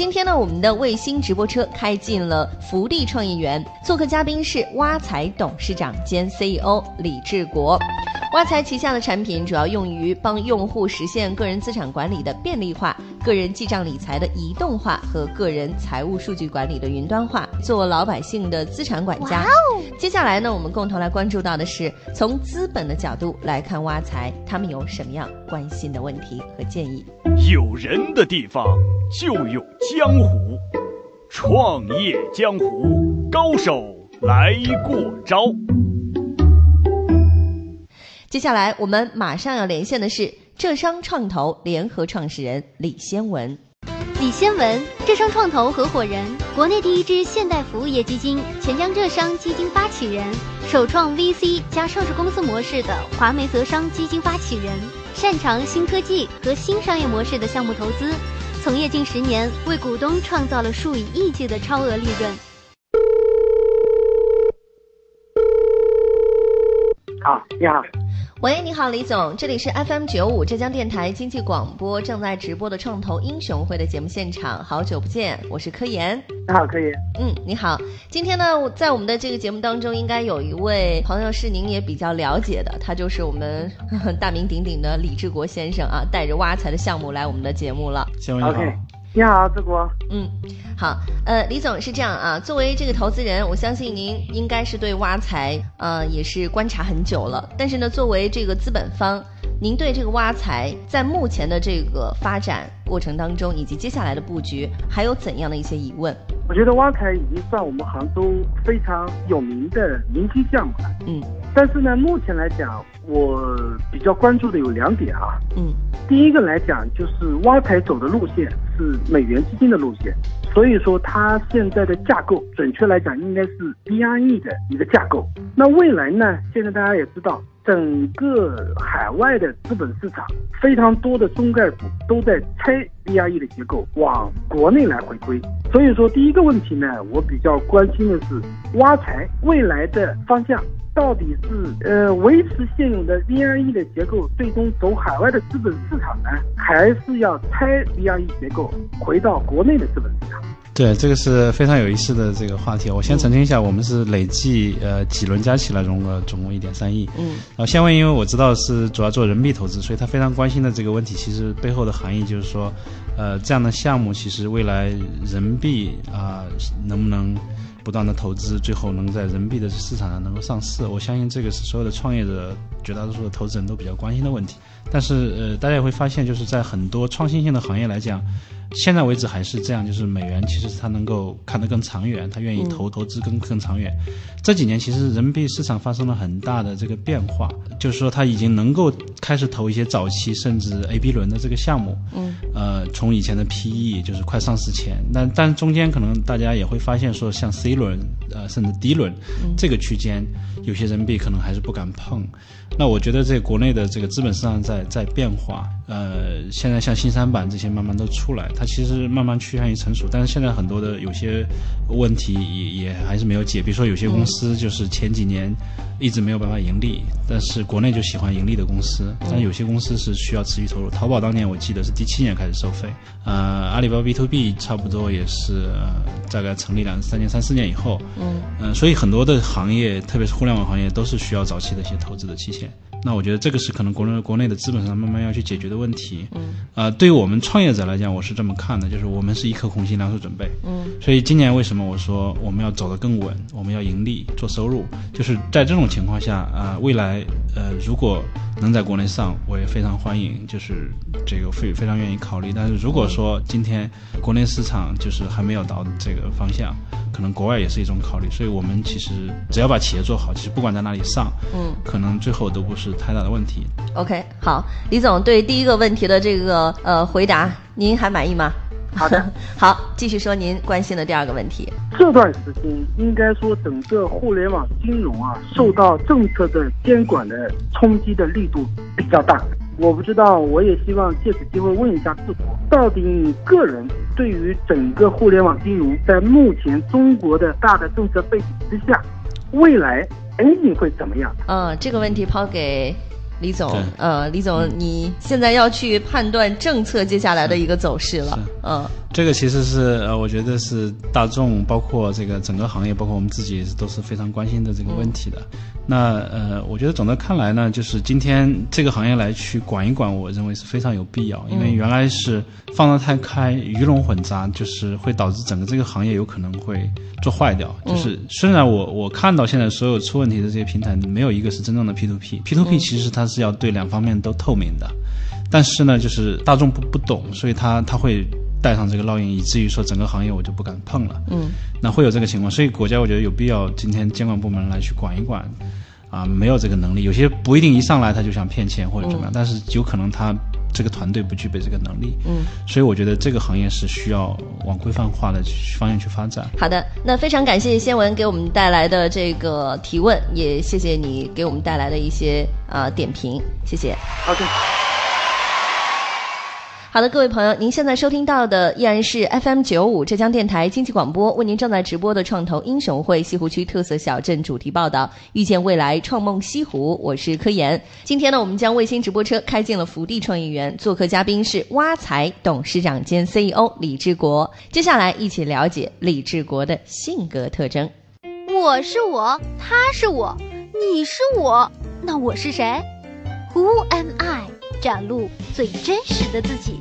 今天呢，我们的卫星直播车开进了福利创业园，做客嘉宾是挖财董事长兼 CEO 李志国。挖财旗下的产品主要用于帮用户实现个人资产管理的便利化、个人记账理财的移动化和个人财务数据管理的云端化，做老百姓的资产管家。接下来呢，我们共同来关注到的是从资本的角度来看挖财，他们有什么样关心的问题和建议？有人的地方就有江湖，创业江湖高手来过招。接下来我们马上要连线的是浙商创投联合创始人李先文。李先文，浙商创投合伙人，国内第一支现代服务业基金钱江浙商基金发起人，首创 VC 加上市公司模式的华梅泽商基金发起人，擅长新科技和新商业模式的项目投资，从业近十年，为股东创造了数以亿计的超额利润。好，你好。喂，你好，李总，这里是 FM 九五浙江电台经济广播正在直播的创投英雄会的节目现场，好久不见，我是柯岩。你好，柯岩。嗯，你好。今天呢，在我们的这个节目当中，应该有一位朋友是您也比较了解的，他就是我们大名鼎鼎的李志国先生啊，带着挖财的项目来我们的节目了。先生你好。你好，志国。嗯，好。呃，李总是这样啊，作为这个投资人，我相信您应该是对挖财呃也是观察很久了。但是呢，作为这个资本方，您对这个挖财在目前的这个发展过程当中，以及接下来的布局，还有怎样的一些疑问？我觉得挖财已经算我们杭州非常有名的明星项目了。嗯。但是呢，目前来讲，我比较关注的有两点啊。嗯。第一个来讲，就是挖财走的路线是美元基金的路线，所以说它现在的架构，准确来讲应该是 BRE 的一个架构。那未来呢？现在大家也知道，整个海外的资本市场非常多的中概股都在拆 BRE 的结构，往国内来回归。所以说，第一个问题呢，我比较关心的是挖财未来的方向。到底是呃维持现有的 VIE 的结构，最终走海外的资本市场呢，还是要拆 VIE 结构，回到国内的资本市场？对，这个是非常有意思的这个话题。我先澄清一下，我们是累计呃几轮加起来融了总共一点三亿。嗯。然后先问，因为我知道是主要做人民币投资，所以他非常关心的这个问题，其实背后的含义就是说，呃，这样的项目其实未来人民币啊能不能？不断的投资，最后能在人民币的市场上能够上市，我相信这个是所有的创业者、绝大多数的投资人都比较关心的问题。但是，呃，大家也会发现，就是在很多创新性的行业来讲。现在为止还是这样，就是美元其实它能够看得更长远，它愿意投投资更更长远。这几年其实人民币市场发生了很大的这个变化，就是说它已经能够开始投一些早期甚至 A、B 轮的这个项目。嗯。呃，从以前的 PE 就是快上市前，但但中间可能大家也会发现说，像 C 轮呃甚至 D 轮这个区间，有些人民币可能还是不敢碰。那我觉得这国内的这个资本市场在在变化。呃，现在像新三板这些慢慢都出来，它其实慢慢趋向于成熟，但是现在很多的有些问题也也还是没有解，比如说有些公司就是前几年一直没有办法盈利，但是国内就喜欢盈利的公司，但有些公司是需要持续投入。淘宝当年我记得是第七年开始收费，呃，阿里巴巴 B to B 差不多也是呃大概成立两三年、三四年以后，嗯嗯，所以很多的行业，特别是互联网行业，都是需要早期的一些投资的期限。那我觉得这个是可能国内国内的资本上慢慢要去解决的问题。嗯，啊，对于我们创业者来讲，我是这么看的，就是我们是一颗红心，两手准备。嗯，所以今年为什么我说我们要走得更稳，我们要盈利做收入，就是在这种情况下啊，未来呃如果能在国内上，我也非常欢迎，就是这个非非常愿意考虑。但是如果说今天国内市场就是还没有到这个方向。可能国外也是一种考虑，所以我们其实只要把企业做好，其实不管在哪里上，嗯，可能最后都不是太大的问题。OK，好，李总对第一个问题的这个呃回答，您还满意吗？好的，好，继续说您关心的第二个问题。这段时间应该说整个互联网金融啊，受到政策的监管的冲击的力度比较大。我不知道，我也希望借此机会问一下志国，到底你个人对于整个互联网金融在目前中国的大的政策背景之下，未来前景会怎么样？嗯，这个问题抛给李总。呃，李总，你现在要去判断政策接下来的一个走势了。嗯，这个其实是呃，我觉得是大众，包括这个整个行业，包括我们自己都是非常关心的这个问题的。那呃，我觉得总的看来呢，就是今天这个行业来去管一管，我认为是非常有必要，因为原来是放得太开，鱼龙混杂，就是会导致整个这个行业有可能会做坏掉。就是虽然我我看到现在所有出问题的这些平台，没有一个是真正的 P to P，P to P 其实它是要对两方面都透明的。但是呢，就是大众不不懂，所以它它会带上这个烙印，以至于说整个行业我就不敢碰了。嗯，那会有这个情况，所以国家我觉得有必要今天监管部门来去管一管，啊，没有这个能力，有些不一定一上来他就想骗钱或者怎么样，但是有可能他这个团队不具备这个能力。嗯，所以我觉得这个行业是需要往规范化的方向去发展。好的，那非常感谢先文给我们带来的这个提问，也谢谢你给我们带来的一些啊点评，谢谢。好的。好的，各位朋友，您现在收听到的依然是 FM 九五浙江电台经济广播为您正在直播的创投英雄会西湖区特色小镇主题报道《遇见未来，创梦西湖》，我是柯岩。今天呢，我们将卫星直播车开进了福地创业园，做客嘉宾是挖财董事长兼 CEO 李志国。接下来一起了解李志国的性格特征。我是我，他是我，你是我，那我是谁？Who am I？展露最真实的自己。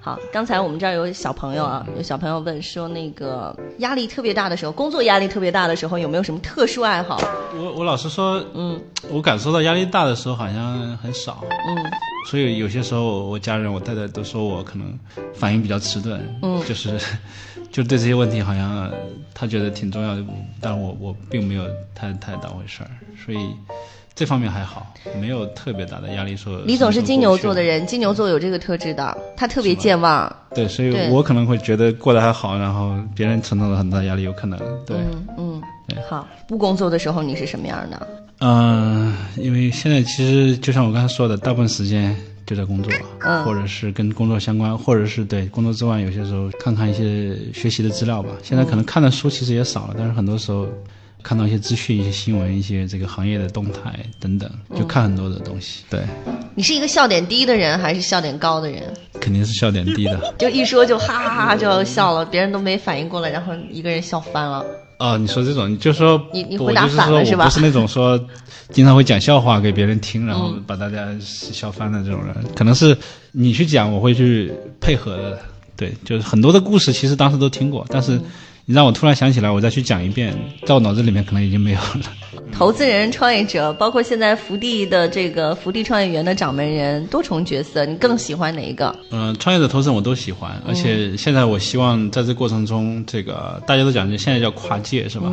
好，刚才我们这儿有小朋友啊，有小朋友问说，那个压力特别大的时候，工作压力特别大的时候，有没有什么特殊爱好？我我老实说，嗯，我感受到压力大的时候好像很少，嗯，所以有些时候我家人、我太太都说我可能反应比较迟钝，嗯，就是 就对这些问题好像他觉得挺重要的，但我我并没有太太当回事儿，所以。这方面还好，没有特别大的压力。说李总是金牛座的人，金牛座有这个特质的，他特别健忘。对，所以我可能会觉得过得还好，然后别人承受了很大压力，有可能。对，嗯，好。不工作的时候你是什么样的？嗯，因为现在其实就像我刚才说的，大部分时间就在工作，或者是跟工作相关，或者是对工作之外，有些时候看看一些学习的资料吧。现在可能看的书其实也少了，但是很多时候。看到一些资讯、一些新闻、一些这个行业的动态等等，就看很多的东西。对，你是一个笑点低的人还是笑点高的人？肯定是笑点低的。就一说就哈哈哈就要笑了，别人都没反应过来，然后一个人笑翻了。哦，你说这种，你就说你你回答反了是吧？不是那种说经常会讲笑话给别人听，然后把大家笑翻的这种人。可能是你去讲，我会去配合的。对，就是很多的故事，其实当时都听过，但是。你让我突然想起来，我再去讲一遍，在我脑子里面可能已经没有了。投资人、创业者，包括现在福地的这个福地创业园的掌门人，多重角色，你更喜欢哪一个？嗯，创业者、投资人我都喜欢，而且现在我希望在这过程中，这个大家都讲，究现在叫跨界，是吧？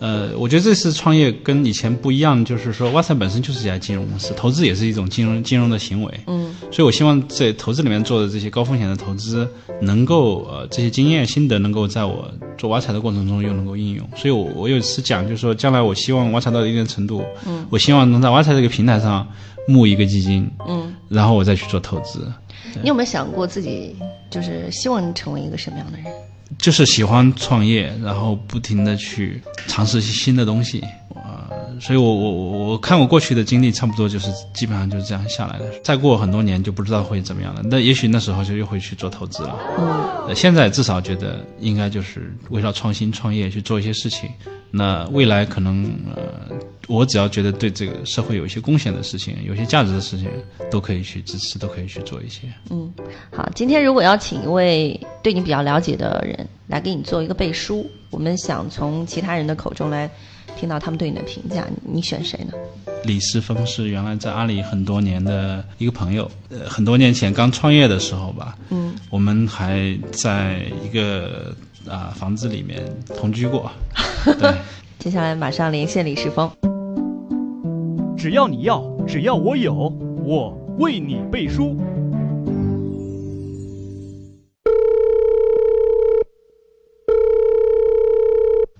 呃，我觉得这次创业跟以前不一样，就是说，哇塞本身就是一家金融公司，投资也是一种金融金融的行为。嗯，所以我希望在投资里面做的这些高风险的投资，能够呃这些经验心得能够在我做挖财的过程中又能够应用。所以我我有一次讲，就是说将来我希望挖财到一定程度，嗯，我希望能在挖财这个平台上募一个基金，嗯，然后我再去做投资。你有没有想过自己就是希望成为一个什么样的人？就是喜欢创业，然后不停的去尝试一些新的东西，呃，所以我我我我看我过去的经历，差不多就是基本上就是这样下来的。再过很多年就不知道会怎么样了，那也许那时候就又会去做投资了。嗯，现在至少觉得应该就是围绕创新创业去做一些事情。那未来可能呃，我只要觉得对这个社会有一些贡献的事情，有些价值的事情，都可以去支持，都可以去做一些。嗯，好，今天如果要请一位对你比较了解的人来给你做一个背书，我们想从其他人的口中来听到他们对你的评价，你选谁呢？李世峰是原来在阿里很多年的一个朋友，呃，很多年前刚创业的时候吧，嗯，我们还在一个。啊，房子里面同居过。对，接下来马上连线李世峰。只要你要，只要我有，我为你背书。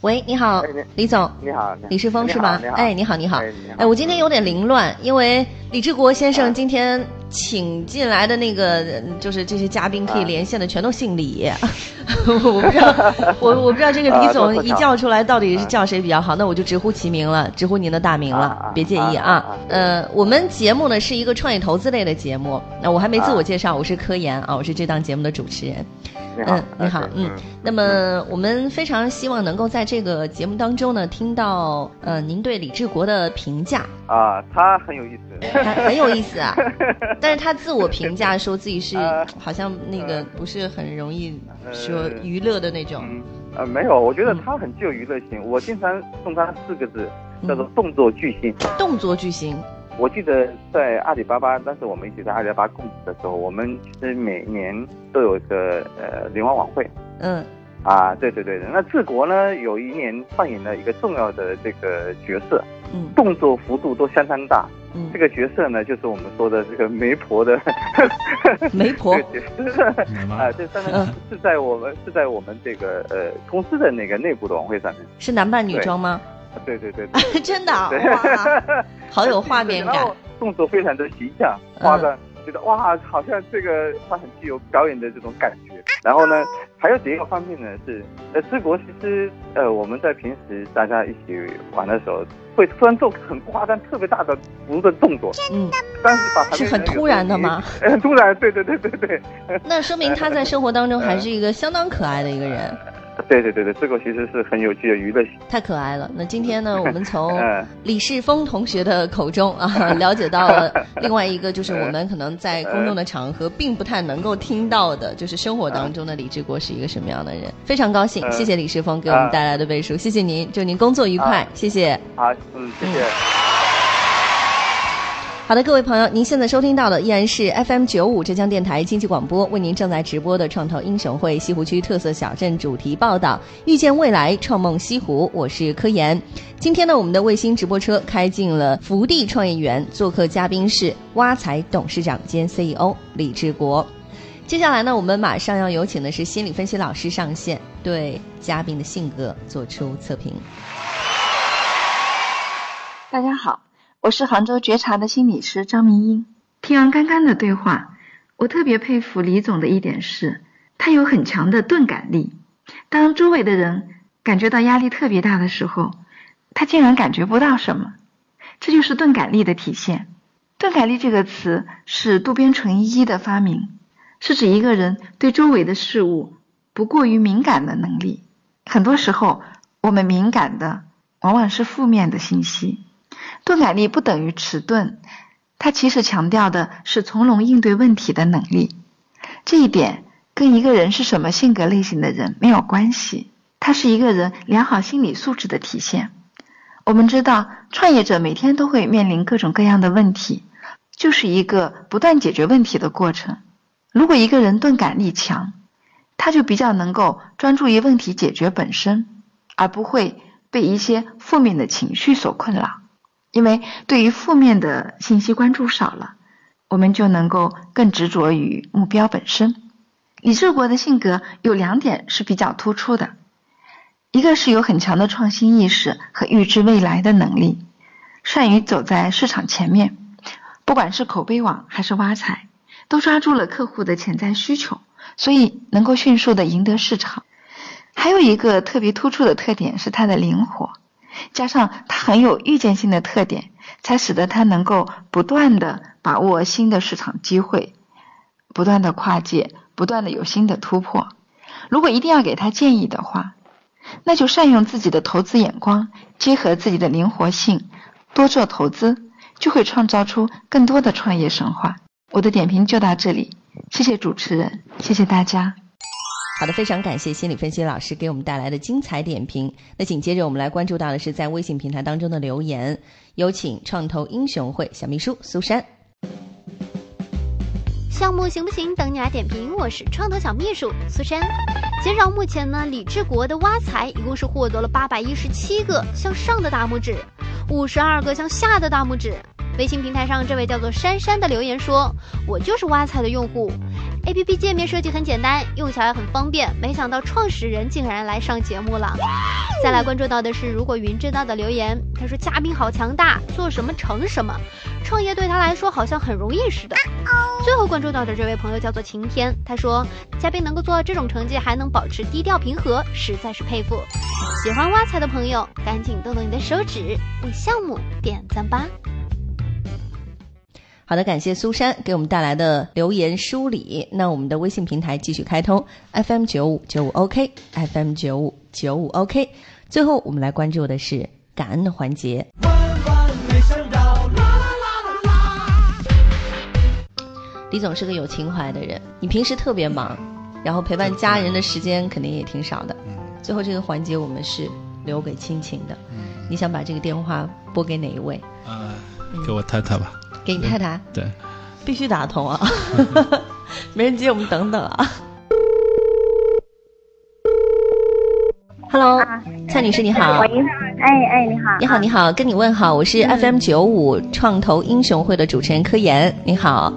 喂，你好，李总。你好，李世峰是吧？哎，你好，你好。哎，我今天有点凌乱，因为李志国先生今天请进来的那个，就是这些嘉宾可以连线的，全都姓李。我不知道，我我不知道这个 李总一叫出来到底是叫谁比较好，那我就直呼其名了，直呼您的大名了，别介意啊。呃，我们节目呢是一个创业投资类的节目，那我还没自我介绍，我是科研啊，我是这档节目的主持人。嗯，你好，嗯，那么我们非常希望能够在这个节目当中呢，听到呃您对李志国的评价。啊，他很有意思，他很有意思啊，但是他自我评价说自己是 好像那个不是很容易说娱乐的那种，呃，没有，我觉得他很具有娱乐性，我经常送他四个字，叫做动作巨星，动作巨星。我记得在阿里巴巴，当时我们一起在阿里巴巴供职的时候，我们其实每年都有一个呃联欢晚会。嗯。啊，对对对的。那治国呢，有一年扮演了一个重要的这个角色，嗯，动作幅度都相当大。嗯。这个角色呢，就是我们说的这个媒婆的。媒婆。啊，这当然是在我们是在我们这个呃公司的那个内部的晚会上面。是男扮女装吗？对对对，真的哇，好有画面感，动作非常的形象，画的觉得哇，好像这个他很具有表演的这种感觉。然后呢，还有第一个方面呢是，呃，治国其实呃我们在平时大家一起玩的时候，会突然做很夸张、特别大的幅度的动作，嗯，但是把是很突然的吗？很突然，对对对对对。那说明他在生活当中还 是一个相当可爱的一个人。对对对对，这个其实是很有趣的娱乐性。太可爱了！那今天呢，我们从李世峰同学的口中啊，了解到了另外一个，就是我们可能在公众的场合并不太能够听到的，就是生活当中的李志国是一个什么样的人。非常高兴，谢谢李世峰给我们带来的背书，谢谢您，祝您工作愉快，谢谢。好，嗯，谢谢。好的，各位朋友，您现在收听到的依然是 FM 九五浙江电台经济广播为您正在直播的《创投英雄会西湖区特色小镇主题报道》，遇见未来，创梦西湖。我是科研。今天呢，我们的卫星直播车开进了福地创业园，做客嘉宾是挖财董事长兼 CEO 李志国。接下来呢，我们马上要有请的是心理分析老师上线，对嘉宾的性格做出测评。大家好。我是杭州觉察的心理师张明英。听完刚刚的对话，我特别佩服李总的一点是，他有很强的钝感力。当周围的人感觉到压力特别大的时候，他竟然感觉不到什么，这就是钝感力的体现。钝感力这个词是渡边淳一的发明，是指一个人对周围的事物不过于敏感的能力。很多时候，我们敏感的往往是负面的信息。钝感力不等于迟钝，它其实强调的是从容应对问题的能力。这一点跟一个人是什么性格类型的人没有关系，它是一个人良好心理素质的体现。我们知道，创业者每天都会面临各种各样的问题，就是一个不断解决问题的过程。如果一个人钝感力强，他就比较能够专注于问题解决本身，而不会被一些负面的情绪所困扰。因为对于负面的信息关注少了，我们就能够更执着于目标本身。李志国的性格有两点是比较突出的，一个是有很强的创新意识和预知未来的能力，善于走在市场前面，不管是口碑网还是挖财，都抓住了客户的潜在需求，所以能够迅速的赢得市场。还有一个特别突出的特点是他的灵活。加上他很有预见性的特点，才使得他能够不断的把握新的市场机会，不断的跨界，不断的有新的突破。如果一定要给他建议的话，那就善用自己的投资眼光，结合自己的灵活性，多做投资，就会创造出更多的创业神话。我的点评就到这里，谢谢主持人，谢谢大家。好的，非常感谢心理分析老师给我们带来的精彩点评。那紧接着我们来关注到的是在微信平台当中的留言，有请创投英雄会小秘书苏珊。项目行不行？等你来点评。我是创投小秘书苏珊。截止到目前呢，李志国的挖财一共是获得了八百一十七个向上的大拇指，五十二个向下的大拇指。微信平台上这位叫做珊珊的留言说：“我就是挖财的用户。” A P P 界面设计很简单，用起来很方便。没想到创始人竟然来上节目了。再来关注到的是，如果云知道的留言，他说嘉宾好强大，做什么成什么，创业对他来说好像很容易似的。最后关注到的这位朋友叫做晴天，他说嘉宾能够做到这种成绩，还能保持低调平和，实在是佩服。喜欢挖财的朋友，赶紧动动你的手指，为项目点赞吧。好的，感谢苏珊给我们带来的留言梳理。那我们的微信平台继续开通，FM 九五九五 OK，FM 九五九五 OK。最后，我们来关注的是感恩的环节。李总是个有情怀的人，你平时特别忙，然后陪伴家人的时间肯定也挺少的。最后这个环节我们是留给亲情的。你想把这个电话拨给哪一位？呃，给我太太吧。给你太太，对，必须打通啊！没人接，我们等等啊。Hello，蔡女士你好。喂，哎哎，你好。你好你好，跟你问好，我是 FM 九五创投英雄会的主持人柯岩，你好。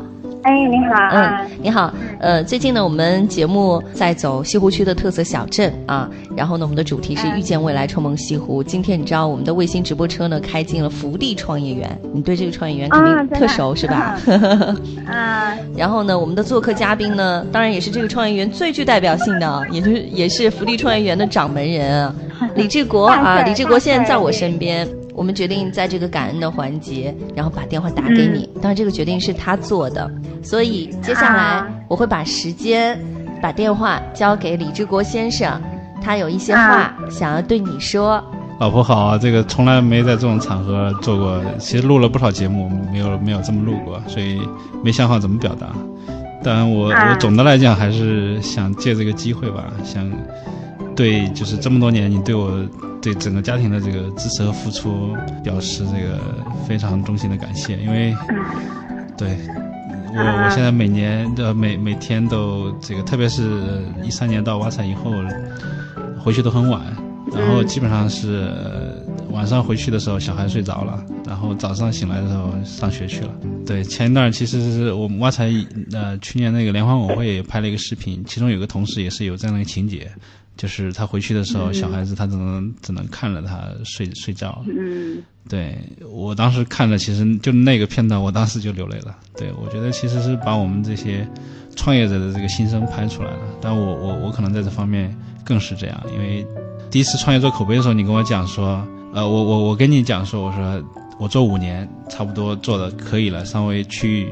哎，你好。嗯，你好。呃，最近呢，我们节目在走西湖区的特色小镇啊，然后呢，我们的主题是遇见未来，冲梦西湖。今天你知道我们的卫星直播车呢开进了福地创业园，你对这个创业园肯定特熟是吧？啊。然后呢，我们的做客嘉宾呢，当然也是这个创业园最具代表性的，也就是也是福地创业园的掌门人李志国啊，李志国现在在我身边。我们决定在这个感恩的环节，然后把电话打给你。当然，这个决定是他做的，所以接下来我会把时间、把电话交给李志国先生，他有一些话想要对你说。老婆好啊，这个从来没在这种场合做过，其实录了不少节目，没有没有这么录过，所以没想好怎么表达。但我我总的来讲还是想借这个机会吧，想对就是这么多年你对我。对整个家庭的这个支持和付出，表示这个非常衷心的感谢。因为，对我我现在每年的每每天都这个，特别是一三年到挖财以后，回去都很晚，然后基本上是晚上回去的时候小孩睡着了，然后早上醒来的时候上学去了。对，前一段其实是我们挖财呃去年那个联欢晚会也拍了一个视频，其中有个同事也是有这样的一个情节。就是他回去的时候，小孩子他只能只能看着他睡睡觉。嗯，对我当时看了，其实就那个片段，我当时就流泪了。对我觉得其实是把我们这些创业者的这个心声拍出来了。但我我我可能在这方面更是这样，因为第一次创业做口碑的时候，你跟我讲说，呃，我我我跟你讲说，我说我做五年差不多做的可以了，稍微去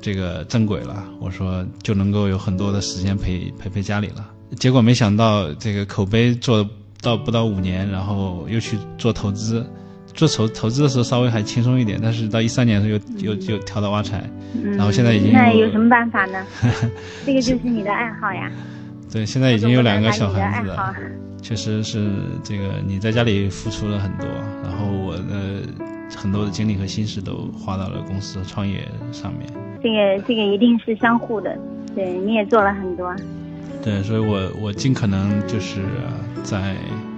这个正轨了，我说就能够有很多的时间陪陪陪家里了。结果没想到，这个口碑做到不到五年，然后又去做投资，做投投资的时候稍微还轻松一点，但是到一三年的时候又又又跳到挖财，然后现在已经那有什么办法呢？这个就是你的爱好呀。对，现在已经有两个小孩子了，确实是这个你在家里付出了很多，然后我的很多的精力和心思都花到了公司创业上面。这个这个一定是相互的，对，你也做了很多。对，所以我我尽可能就是在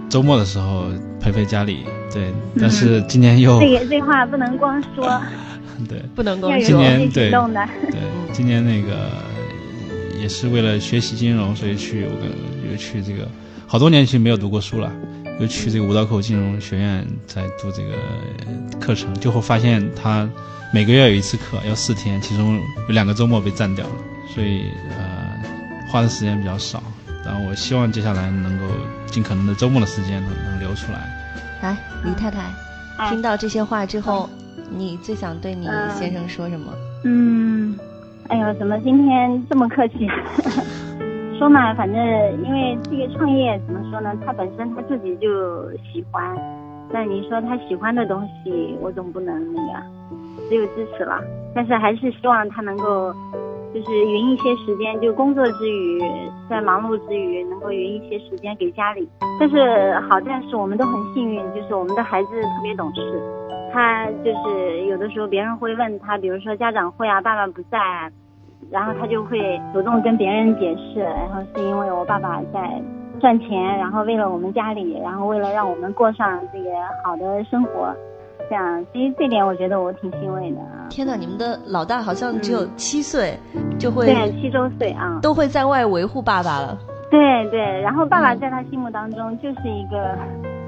周末的时候陪陪家里。对，但是今年又这个这话不能光说。对，不能光说。今年对对，今年那个也是为了学习金融，所以去我跟又去这个好多年去没有读过书了，又去这个五道口金融学院在读这个课程，就会发现他每个月有一次课要四天，其中有两个周末被占掉了，所以呃。花的时间比较少，然后我希望接下来能够尽可能的周末的时间能能留出来。来，李太太，听到这些话之后，你最想对你先生说什么？嗯，哎呦，怎么今天这么客气？说嘛，反正因为这个创业怎么说呢？他本身他自己就喜欢，那你说他喜欢的东西，我总不能那个，只有支持了。但是还是希望他能够。就是匀一些时间，就工作之余，在忙碌之余，能够匀一些时间给家里。但是好在是我们都很幸运，就是我们的孩子特别懂事。他就是有的时候别人会问他，比如说家长会啊，爸爸不在，然后他就会主动跟别人解释，然后是因为我爸爸在赚钱，然后为了我们家里，然后为了让我们过上这个好的生活。像，其实这点我觉得我挺欣慰的。天哪，你们的老大好像只有七岁，就会对七周岁啊，都会在外维护爸爸了。对对，然后爸爸在他心目当中就是一个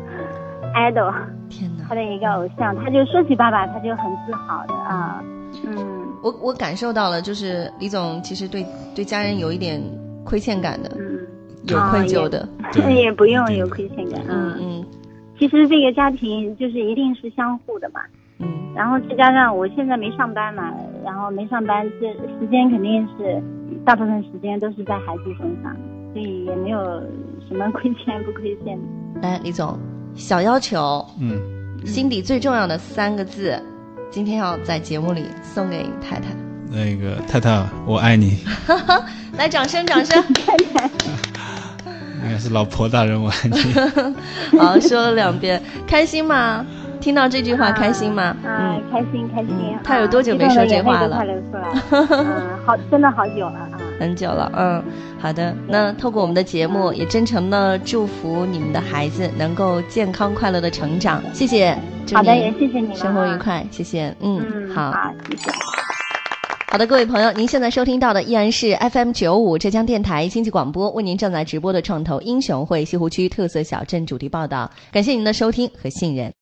idol，天哪，他的一个偶像，他就说起爸爸他就很自豪的啊。嗯，我我感受到了，就是李总其实对对家人有一点亏欠感的，嗯，有愧疚的，也不用有亏欠感，嗯嗯。其实这个家庭就是一定是相互的嘛，嗯，然后再加上我现在没上班嘛，然后没上班，这时间肯定是大部分时间都是在孩子身上，所以也没有什么亏欠不亏欠的。哎，李总，小要求，嗯，心底最重要的三个字，今天要在节目里送给太太。那个太太，我爱你。来，掌声，掌声。太太。是老婆大人，我爱你。好，说了两遍，开心吗？听到这句话开心吗？嗯，开心开心。他有多久没说这话了？快流出来了。嗯，好，真的好久了啊。很久了，嗯，好的。那透过我们的节目，也真诚的祝福你们的孩子能够健康快乐的成长。谢谢。好的，也谢谢你们。生活愉快，谢谢。嗯，好，好，谢谢。好的，各位朋友，您现在收听到的依然是 FM 九五浙江电台经济广播为您正在直播的创投英雄会西湖区特色小镇主题报道。感谢您的收听和信任。